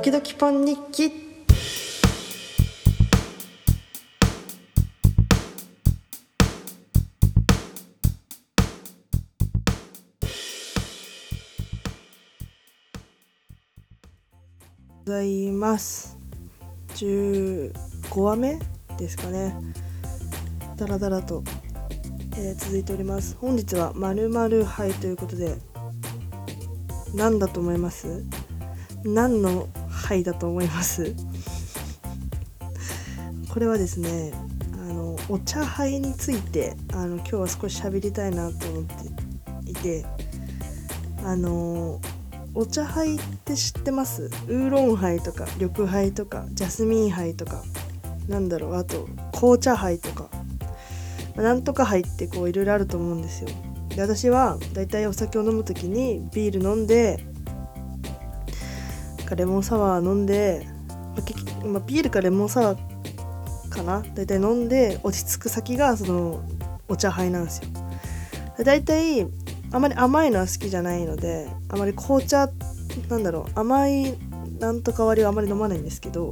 時々ポン日記。ございます。15話目ですかね。だらだらと、えー続いております。本日はまるまる杯ということで何だと思います？何の杯だと思います。これはですねあのお茶杯についてあの今日は少し喋りたいなと思っていてあのお茶杯って知ってます？ウーロン杯とか緑杯とかジャスミン杯とかなんだろうあと紅茶杯とか。まなんとか杯ってこういろいろあると思うんですよ。で私はだいたいお酒を飲む時にビール飲んでかレモンサワー飲んで、まあまあビールかレモンサワーかな？だいたい飲んで落ち着く先がそのお茶杯なんですよ。でだいたいあまり甘いのは好きじゃないのであまり紅茶なんだろう甘いなんとか割りはあまり飲まないんですけど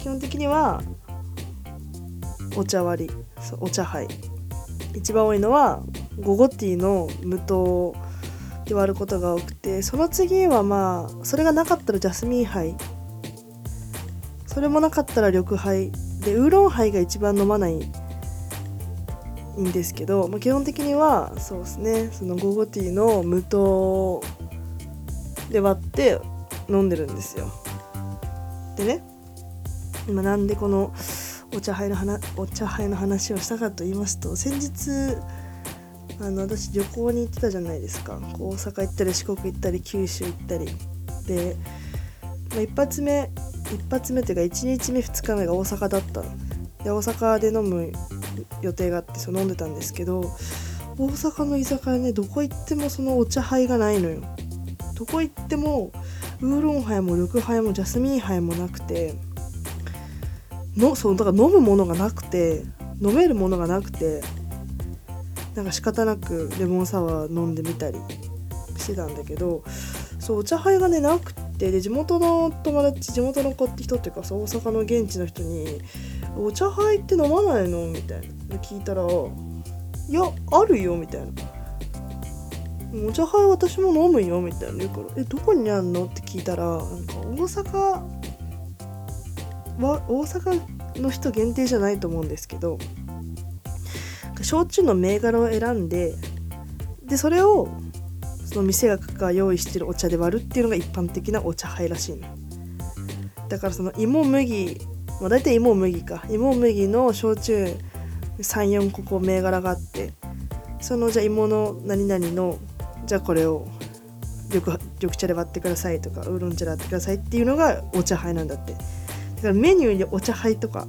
基本的にはお茶割りそうお茶杯。一番多いのはゴゴティーの無糖で割ることが多くてその次はまあそれがなかったらジャスミン杯それもなかったら緑杯でウーロン杯が一番飲まないんですけど、まあ、基本的にはそうですねそのゴゴティーの無糖で割って飲んでるんですよ。でね今なんでこのお茶杯の話お茶杯の話をしたかと言いますと先日あの私旅行に行ってたじゃないですか。大阪行ったり四国行ったり九州行ったり。で、まあ、一発目一発目というか1日目2日目が大阪だったで大阪で飲む予定があってそう飲んでたんですけど大阪の居酒屋ねどこ行ってもそのお茶杯がないのよ。どこ行ってもウーロン杯も緑杯もジャスミン杯もなくてのそうだから飲むものがなくて飲めるものがなくてなんか仕方なくレモンサワー飲んでみたりしてたんだけどそうお茶杯がねなくてで地元の友達地元の子って人っていうかそう大阪の現地の人に「お茶杯って飲まないの?」みたいな聞いたら「いやあるよ」みたいな「お茶杯私も飲むよ」みたいな言うから「えどこにあんの?」って聞いたらなんか大阪は大阪の人限定じゃないと思うんですけど焼酎の銘柄を選んででそれをその店が用意してるお茶で割るっていうのが一般的なお茶杯らしいの。だからその芋麦まあ大体芋麦か。芋麦の焼酎34個こう銘柄があってそのじゃあ芋の何々のじゃあこれを緑緑茶で割ってくださいとかウーロン茶で割ってくださいっていうのがお茶杯なんだって。だからメニューにお茶杯とか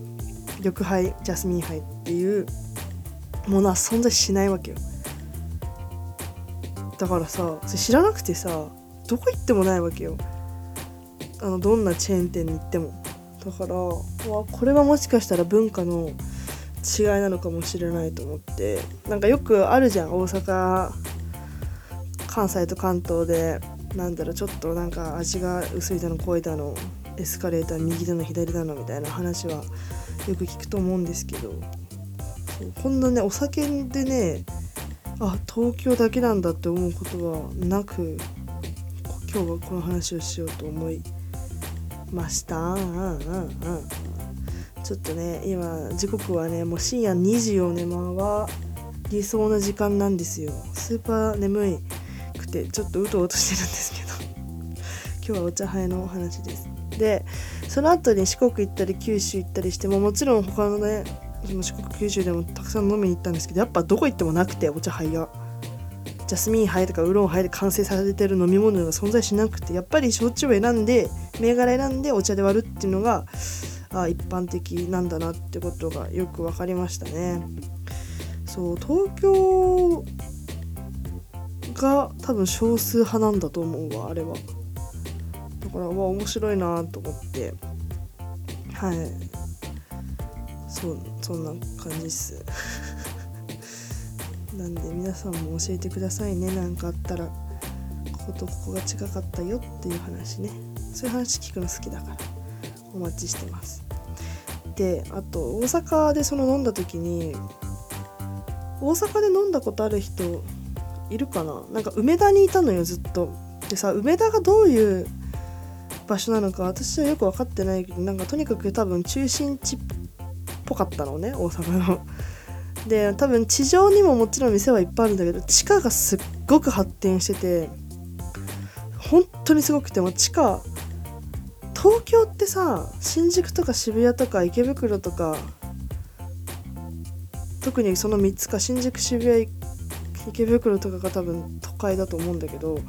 緑杯ジャスミン杯っていうものは存在しないわけよ。だからさ知らなくてさどこ行ってもないわけよ。あのどんなチェーン店に行っても。だからわこれはもしかしたら文化の違いなのかもしれないと思って。なんかよくあるじゃん大阪関西と関東で。なんだろうちょっとなんか味が薄いだの濃いだのエスカレーター右だの左だのみたいな話はよく聞くと思うんですけど。こんなねお酒でねあ東京だけなんだって思うことはなく今日はこの話をしようと思いました。うんちょっとね今時刻はねもう深夜2時をね回りそうな時間なんですよ。スーパー眠いくてちょっとうとうとしてるんですけど。今日はお茶杯のお話です。でその後に四国行ったり九州行ったりしてももちろん他のね四国九州でもたくさん飲みに行ったんですけどやっぱどこ行ってもなくてお茶杯が。ジャスミン杯とかウーロン杯で完成されてる飲み物が存在しなくてやっぱり焼酎を選んで銘柄選んでお茶で割るっていうのがあ一般的なんだなってことがよく分かりましたね。そう東京が多分少数派なんだと思うわあれは。だからまあ面白いなと思って。はい。そう。そんな感じっす。なんで皆さんも教えてくださいね。何かあったらこことここが近かったよっていう話ね。そういう話聞くの好きだから。お待ちしてます。であと大阪でその飲んだ時に大阪で飲んだことある人いるかな？なんか梅田にいたのよずっと。でさ梅田がどういう場所なのか私はよく分かってないけどなんかとにかく多分中心地ぽかったのね大阪の。で多分地上にももちろん店はいっぱいあるんだけど地下がすっごく発展してて本当にすごくても地下東京ってさ新宿とか渋谷とか池袋とか特にその3つか新宿渋谷池袋とかが多分都会だと思うんだけど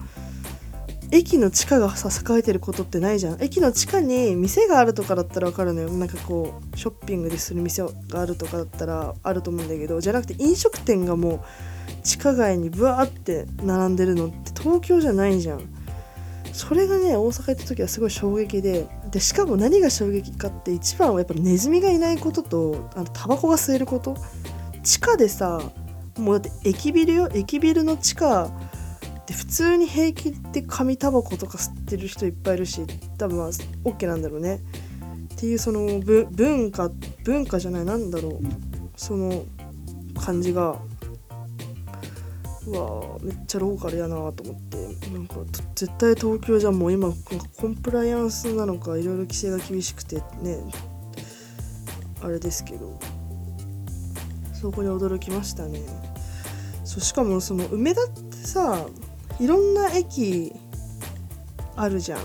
駅の地下がさ栄えてることってないじゃん。駅の地下に店があるとかだったら分かるのよ。なんかこうショッピングでする店があるとかだったらあると思うんだけどじゃなくて飲食店がもう地下街にブワーって並んでるのって東京じゃないじゃん。それがね大阪行った時はすごい衝撃ででしかも何が衝撃かって一番はやっぱネズミがいないこととあのタバコが吸えること。地下でさもうだって駅ビルよ。駅ビルの地下で普通に平気で紙タバコとか吸ってる人いっぱいいるし多分まあ OK なんだろうね。っていうその文化文化じゃないなんだろう。その感じがうわめっちゃローカルやなと思って。なんか絶対東京じゃもう今コンプライアンスなのかいろいろ規制が厳しくてねあれですけど。そこに驚きましたね。そうしかもその梅田ってさいろんな駅あるじゃん。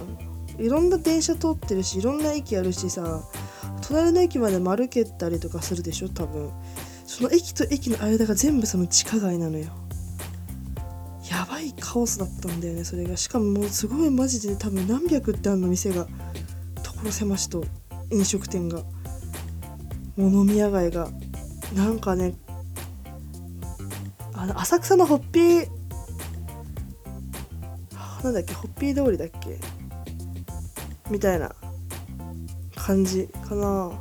いろんな電車通ってるしいろんな駅あるしさ隣の駅まで丸けたりとかするでしょ多分。その駅と駅の間が全部その地下街なのよ。やばいカオスだったんだよねそれが。しかももうすごいマジで多分何百ってあんの店が。所狭しと飲食店が。もう飲み屋街が。なんかねあの浅草のホッピーなんだっけホッピー通りだっけ？みたいな感じかな。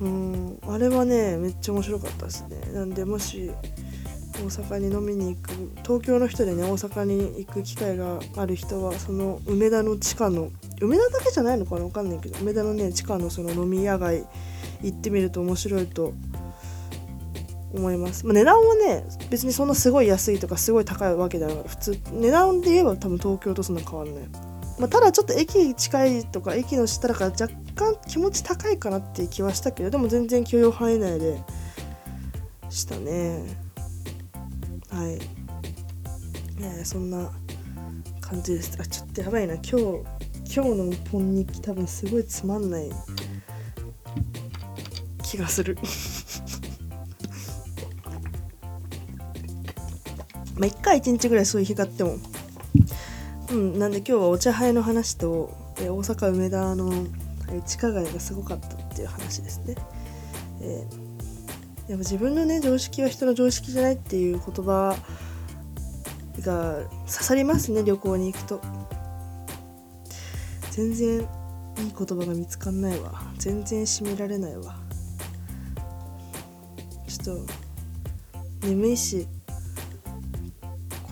うんあれはねめっちゃ面白かったですね。なんでもし大阪に飲みに行く東京の人でね大阪に行く機会がある人はその梅田の地下の梅田だけじゃないのかな？分かんないけど梅田のね地下のその飲み屋街行ってみると面白いと思います、思います、まあ、値段はね別にそんなすごい安いとかすごい高いわけではない普通値段で言えば多分東京とそんな変わんない、まあ、ただちょっと駅近いとか駅の下だから若干気持ち高いかなっていう気はしたけどでも全然許容範囲内でしたね。はい、ね、そんな感じです。あちょっとやばいな。今日今日のポン日記多分すごいつまんない気がする。まあ1回1日ぐらいそういう日があっても。うんなんで今日はお茶杯の話と、え大阪梅田の、え地下街がすごかったっていう話ですね、えー、やっぱ自分のね常識は人の常識じゃないっていう言葉が刺さりますね旅行に行くと。全然いい言葉が見つかんないわ。全然締められないわ。ちょっと眠いし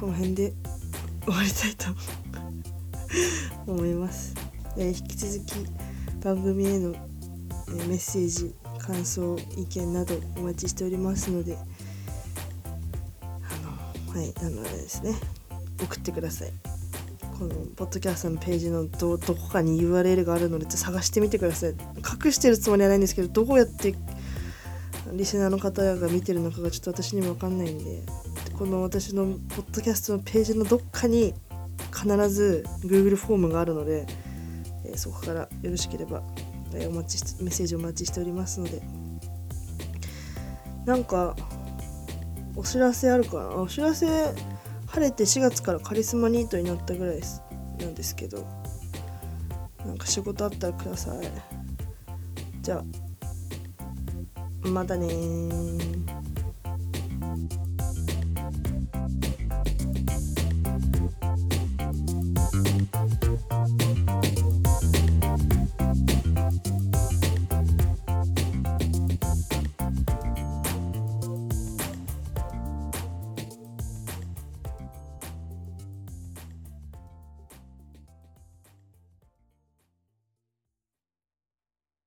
この辺で終わりたいと思います、えー、引き続き番組への、えー、メッセージ感想意見などお待ちしておりますのであのはいあのですね。送ってください。このポッドキャストのページのどどこかに URL があるので探してみてください。隠してるつもりはないんですけどどうやってリスナーの方が見てるのかがちょっと私にも分かんないんでこの私のポッドキャストのページのどっかに必ず Google フォームがあるので、えー、そこからよろしければ、えー、お待ちしメッセージお待ちしておりますので。なんかお知らせあるかな？お知らせ晴れて4月からカリスマニートになったぐらいです。なんですけど。なんか仕事あったらください。じゃあまたね